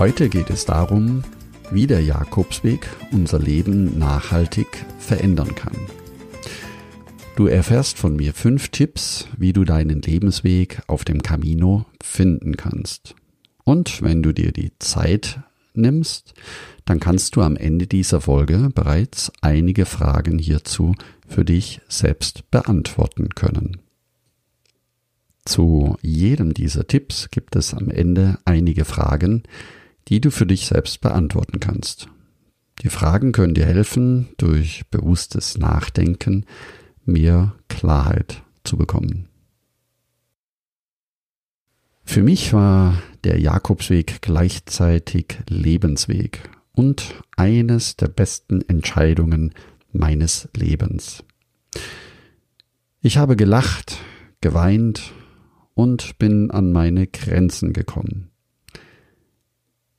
Heute geht es darum, wie der Jakobsweg unser Leben nachhaltig verändern kann. Du erfährst von mir fünf Tipps, wie du deinen Lebensweg auf dem Camino finden kannst. Und wenn du dir die Zeit nimmst, dann kannst du am Ende dieser Folge bereits einige Fragen hierzu für dich selbst beantworten können. Zu jedem dieser Tipps gibt es am Ende einige Fragen, die du für dich selbst beantworten kannst. Die Fragen können dir helfen, durch bewusstes Nachdenken mehr Klarheit zu bekommen. Für mich war der Jakobsweg gleichzeitig Lebensweg und eines der besten Entscheidungen meines Lebens. Ich habe gelacht, geweint und bin an meine Grenzen gekommen.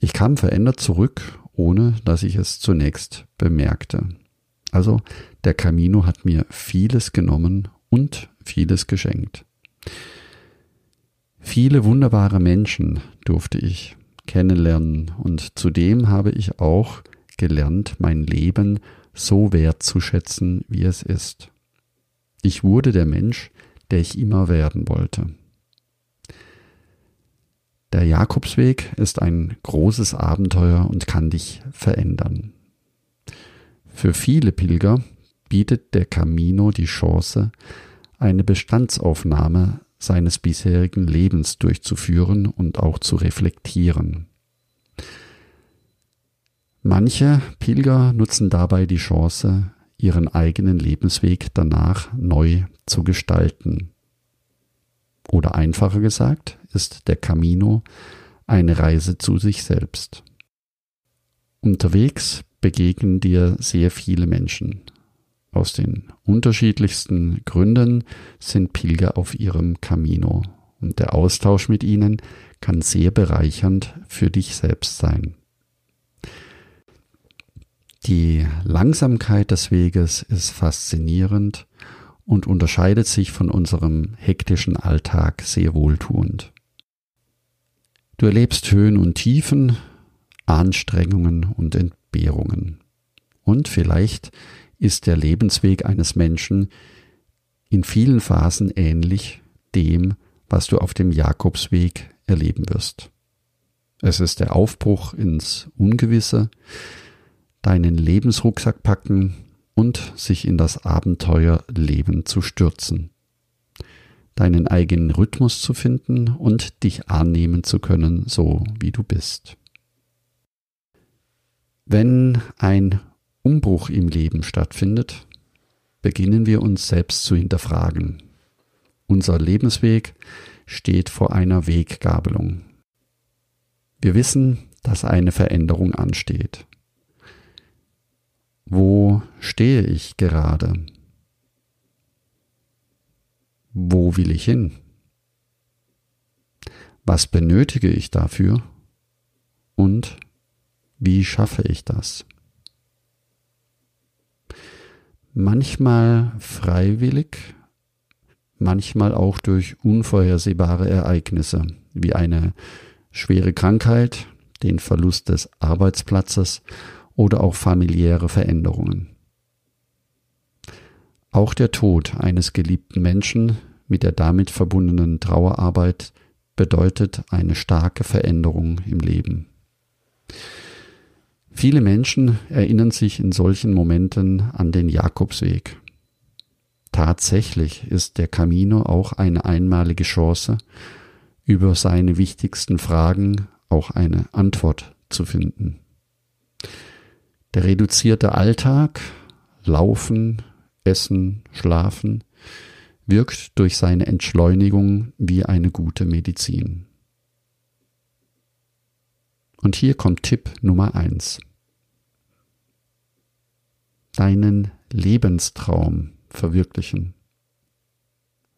Ich kam verändert zurück, ohne dass ich es zunächst bemerkte. Also der Camino hat mir vieles genommen und vieles geschenkt. Viele wunderbare Menschen durfte ich kennenlernen und zudem habe ich auch gelernt, mein Leben so wertzuschätzen, wie es ist. Ich wurde der Mensch, der ich immer werden wollte. Der Jakobsweg ist ein großes Abenteuer und kann dich verändern. Für viele Pilger bietet der Camino die Chance, eine Bestandsaufnahme seines bisherigen Lebens durchzuführen und auch zu reflektieren. Manche Pilger nutzen dabei die Chance, ihren eigenen Lebensweg danach neu zu gestalten. Oder einfacher gesagt, ist der Camino eine Reise zu sich selbst. Unterwegs begegnen dir sehr viele Menschen. Aus den unterschiedlichsten Gründen sind Pilger auf ihrem Camino und der Austausch mit ihnen kann sehr bereichernd für dich selbst sein. Die Langsamkeit des Weges ist faszinierend und unterscheidet sich von unserem hektischen Alltag sehr wohltuend. Du erlebst Höhen und Tiefen, Anstrengungen und Entbehrungen. Und vielleicht ist der Lebensweg eines Menschen in vielen Phasen ähnlich dem, was du auf dem Jakobsweg erleben wirst. Es ist der Aufbruch ins Ungewisse, deinen Lebensrucksack packen und sich in das Abenteuerleben zu stürzen deinen eigenen Rhythmus zu finden und dich annehmen zu können, so wie du bist. Wenn ein Umbruch im Leben stattfindet, beginnen wir uns selbst zu hinterfragen. Unser Lebensweg steht vor einer Weggabelung. Wir wissen, dass eine Veränderung ansteht. Stehe ich gerade? Wo will ich hin? Was benötige ich dafür? Und wie schaffe ich das? Manchmal freiwillig, manchmal auch durch unvorhersehbare Ereignisse wie eine schwere Krankheit, den Verlust des Arbeitsplatzes oder auch familiäre Veränderungen. Auch der Tod eines geliebten Menschen mit der damit verbundenen Trauerarbeit bedeutet eine starke Veränderung im Leben. Viele Menschen erinnern sich in solchen Momenten an den Jakobsweg. Tatsächlich ist der Camino auch eine einmalige Chance, über seine wichtigsten Fragen auch eine Antwort zu finden. Der reduzierte Alltag, Laufen, Essen, Schlafen wirkt durch seine Entschleunigung wie eine gute Medizin. Und hier kommt Tipp Nummer eins: Deinen Lebenstraum verwirklichen.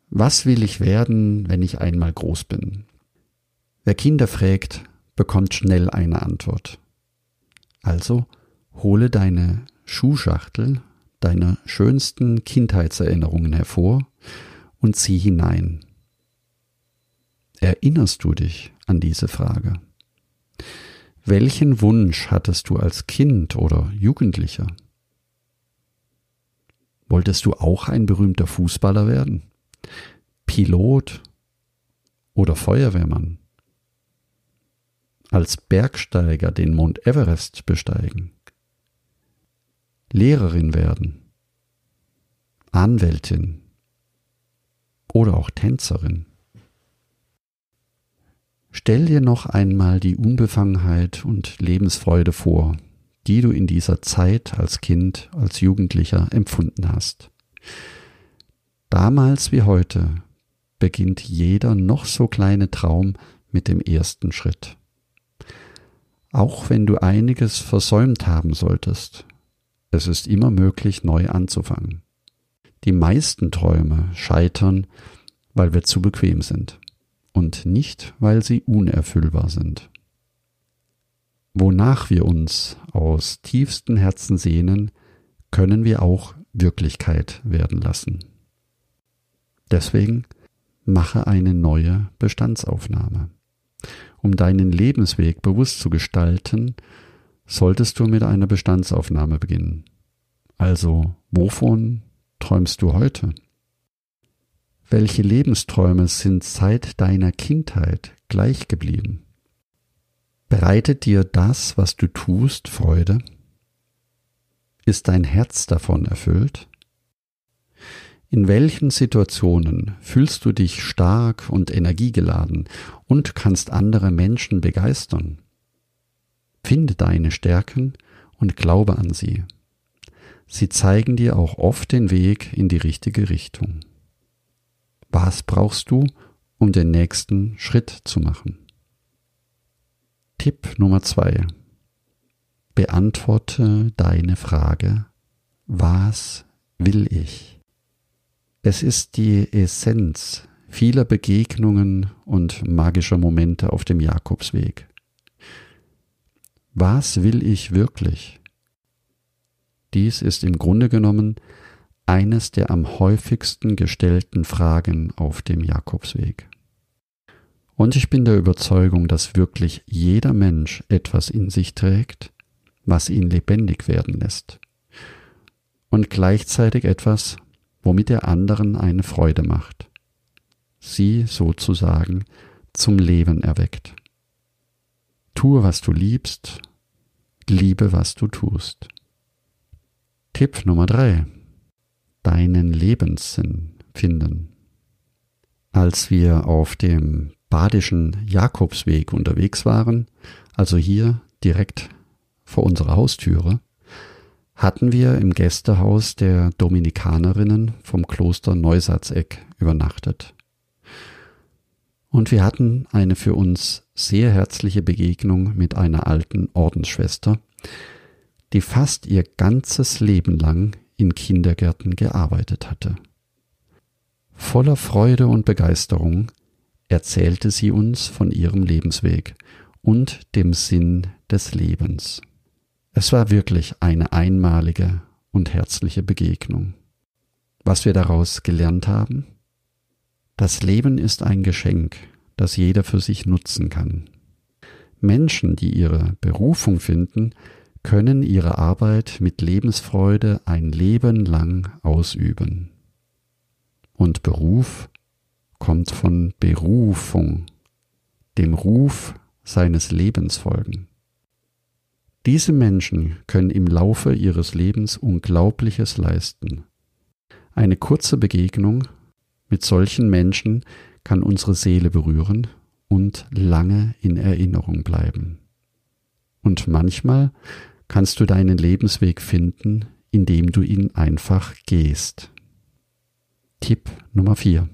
Was will ich werden, wenn ich einmal groß bin? Wer Kinder fragt, bekommt schnell eine Antwort. Also hole deine Schuhschachtel deiner schönsten Kindheitserinnerungen hervor und zieh hinein. Erinnerst du dich an diese Frage? Welchen Wunsch hattest du als Kind oder Jugendlicher? Wolltest du auch ein berühmter Fußballer werden? Pilot oder Feuerwehrmann? Als Bergsteiger den Mount Everest besteigen? Lehrerin werden? Anwältin oder auch Tänzerin? Stell dir noch einmal die Unbefangenheit und Lebensfreude vor, die du in dieser Zeit als Kind, als Jugendlicher empfunden hast. Damals wie heute beginnt jeder noch so kleine Traum mit dem ersten Schritt. Auch wenn du einiges versäumt haben solltest, es ist immer möglich, neu anzufangen. Die meisten Träume scheitern, weil wir zu bequem sind und nicht, weil sie unerfüllbar sind. Wonach wir uns aus tiefstem Herzen sehnen, können wir auch Wirklichkeit werden lassen. Deswegen mache eine neue Bestandsaufnahme. Um deinen Lebensweg bewusst zu gestalten, solltest du mit einer Bestandsaufnahme beginnen. Also, wovon träumst du heute? Welche Lebensträume sind seit deiner Kindheit gleich geblieben? Bereitet dir das, was du tust, Freude? Ist dein Herz davon erfüllt? In welchen Situationen fühlst du dich stark und energiegeladen und kannst andere Menschen begeistern? Finde deine Stärken und glaube an sie. Sie zeigen dir auch oft den Weg in die richtige Richtung. Was brauchst du, um den nächsten Schritt zu machen? Tipp Nummer zwei. Beantworte deine Frage, was will ich? Es ist die Essenz vieler Begegnungen und magischer Momente auf dem Jakobsweg. Was will ich wirklich? Dies ist im Grunde genommen eines der am häufigsten gestellten Fragen auf dem Jakobsweg. Und ich bin der Überzeugung, dass wirklich jeder Mensch etwas in sich trägt, was ihn lebendig werden lässt. Und gleichzeitig etwas, womit er anderen eine Freude macht. Sie sozusagen zum Leben erweckt. Tue, was du liebst, liebe, was du tust. Tipp Nummer drei: Deinen Lebenssinn finden. Als wir auf dem badischen Jakobsweg unterwegs waren, also hier direkt vor unserer Haustüre, hatten wir im Gästehaus der Dominikanerinnen vom Kloster Neusatzeck übernachtet. Und wir hatten eine für uns sehr herzliche Begegnung mit einer alten Ordensschwester, die fast ihr ganzes Leben lang in Kindergärten gearbeitet hatte. Voller Freude und Begeisterung erzählte sie uns von ihrem Lebensweg und dem Sinn des Lebens. Es war wirklich eine einmalige und herzliche Begegnung. Was wir daraus gelernt haben? Das Leben ist ein Geschenk, das jeder für sich nutzen kann. Menschen, die ihre Berufung finden, können ihre Arbeit mit Lebensfreude ein Leben lang ausüben. Und Beruf kommt von Berufung, dem Ruf seines Lebens folgen. Diese Menschen können im Laufe ihres Lebens Unglaubliches leisten. Eine kurze Begegnung mit solchen Menschen kann unsere Seele berühren und lange in Erinnerung bleiben. Und manchmal kannst du deinen Lebensweg finden, indem du ihn einfach gehst. Tipp Nummer 4.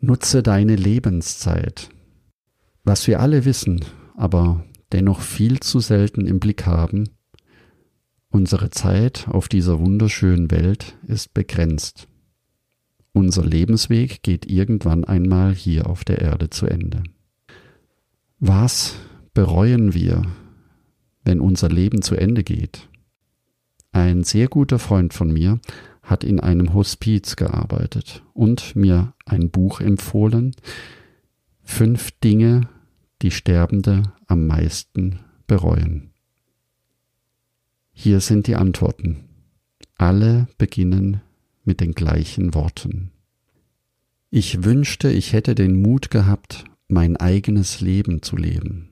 Nutze deine Lebenszeit. Was wir alle wissen, aber dennoch viel zu selten im Blick haben, unsere Zeit auf dieser wunderschönen Welt ist begrenzt. Unser Lebensweg geht irgendwann einmal hier auf der Erde zu Ende. Was bereuen wir, wenn unser Leben zu Ende geht? Ein sehr guter Freund von mir hat in einem Hospiz gearbeitet und mir ein Buch empfohlen, Fünf Dinge, die Sterbende am meisten bereuen. Hier sind die Antworten. Alle beginnen mit den gleichen Worten. Ich wünschte, ich hätte den Mut gehabt, mein eigenes Leben zu leben.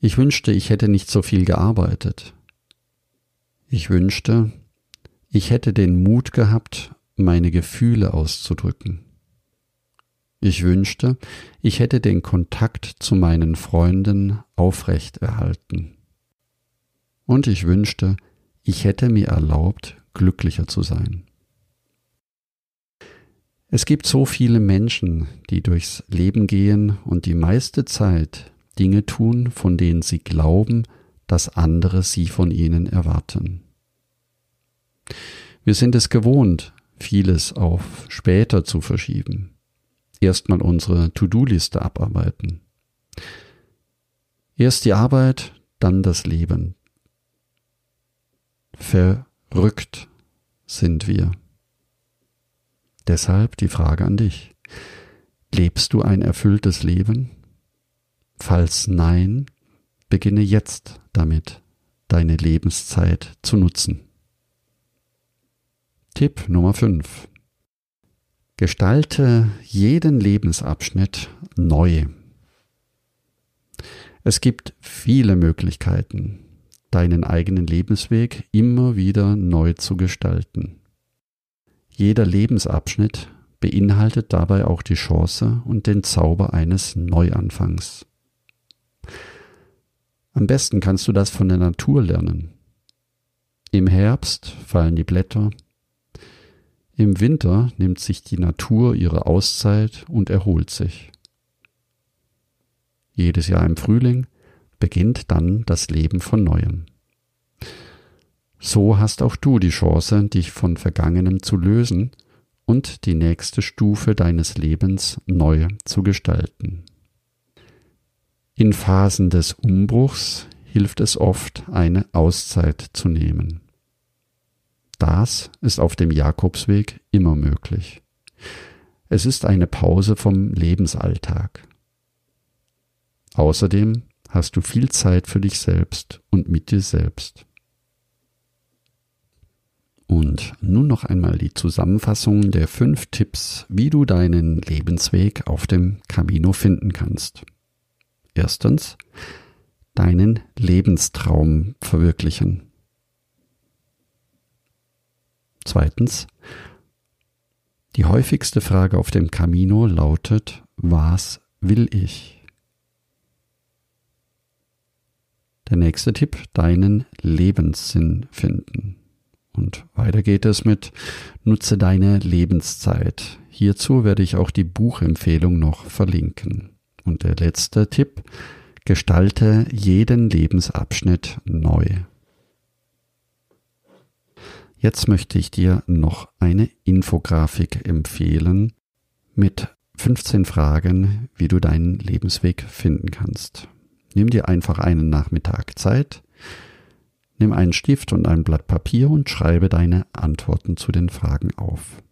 Ich wünschte, ich hätte nicht so viel gearbeitet. Ich wünschte, ich hätte den Mut gehabt, meine Gefühle auszudrücken. Ich wünschte, ich hätte den Kontakt zu meinen Freunden aufrecht erhalten. Und ich wünschte, ich hätte mir erlaubt, glücklicher zu sein. Es gibt so viele Menschen, die durchs Leben gehen und die meiste Zeit Dinge tun, von denen sie glauben, dass andere sie von ihnen erwarten. Wir sind es gewohnt, vieles auf später zu verschieben. Erstmal unsere To-Do-Liste abarbeiten. Erst die Arbeit, dann das Leben. Verrückt sind wir. Deshalb die Frage an dich. Lebst du ein erfülltes Leben? Falls nein, beginne jetzt damit, deine Lebenszeit zu nutzen. Tipp Nummer 5. Gestalte jeden Lebensabschnitt neu. Es gibt viele Möglichkeiten, deinen eigenen Lebensweg immer wieder neu zu gestalten. Jeder Lebensabschnitt beinhaltet dabei auch die Chance und den Zauber eines Neuanfangs. Am besten kannst du das von der Natur lernen. Im Herbst fallen die Blätter, im Winter nimmt sich die Natur ihre Auszeit und erholt sich. Jedes Jahr im Frühling beginnt dann das Leben von neuem. So hast auch du die Chance, dich von Vergangenem zu lösen und die nächste Stufe deines Lebens neu zu gestalten. In Phasen des Umbruchs hilft es oft, eine Auszeit zu nehmen. Das ist auf dem Jakobsweg immer möglich. Es ist eine Pause vom Lebensalltag. Außerdem hast du viel Zeit für dich selbst und mit dir selbst. Und nun noch einmal die Zusammenfassung der fünf Tipps, wie du deinen Lebensweg auf dem Camino finden kannst. Erstens, deinen Lebenstraum verwirklichen. Zweitens, die häufigste Frage auf dem Camino lautet, was will ich? Der nächste Tipp, deinen Lebenssinn finden. Und weiter geht es mit, nutze deine Lebenszeit. Hierzu werde ich auch die Buchempfehlung noch verlinken. Und der letzte Tipp, gestalte jeden Lebensabschnitt neu. Jetzt möchte ich dir noch eine Infografik empfehlen mit 15 Fragen, wie du deinen Lebensweg finden kannst. Nimm dir einfach einen Nachmittag Zeit, nimm einen Stift und ein Blatt Papier und schreibe deine Antworten zu den Fragen auf.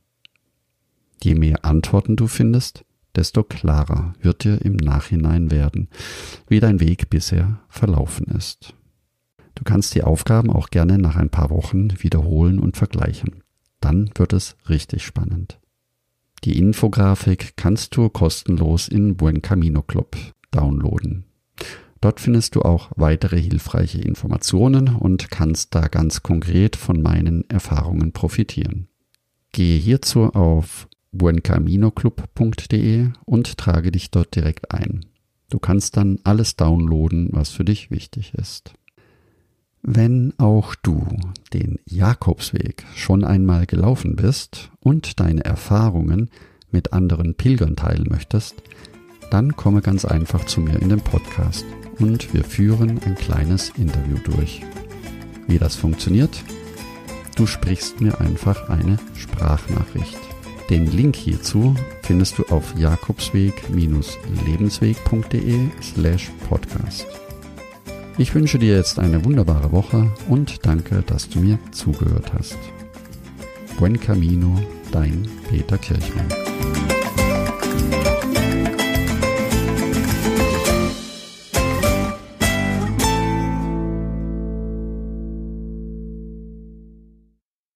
Je mehr Antworten du findest, desto klarer wird dir im Nachhinein werden, wie dein Weg bisher verlaufen ist. Du kannst die Aufgaben auch gerne nach ein paar Wochen wiederholen und vergleichen. Dann wird es richtig spannend. Die Infografik kannst du kostenlos in Buen Camino Club downloaden. Dort findest du auch weitere hilfreiche Informationen und kannst da ganz konkret von meinen Erfahrungen profitieren. Gehe hierzu auf buencaminoclub.de und trage dich dort direkt ein. Du kannst dann alles downloaden, was für dich wichtig ist. Wenn auch du den Jakobsweg schon einmal gelaufen bist und deine Erfahrungen mit anderen Pilgern teilen möchtest, dann komme ganz einfach zu mir in den Podcast und wir führen ein kleines Interview durch. Wie das funktioniert? Du sprichst mir einfach eine Sprachnachricht. Den Link hierzu findest du auf jakobsweg-lebensweg.de slash podcast. Ich wünsche dir jetzt eine wunderbare Woche und danke, dass du mir zugehört hast. Buen Camino, dein Peter Kirchmann.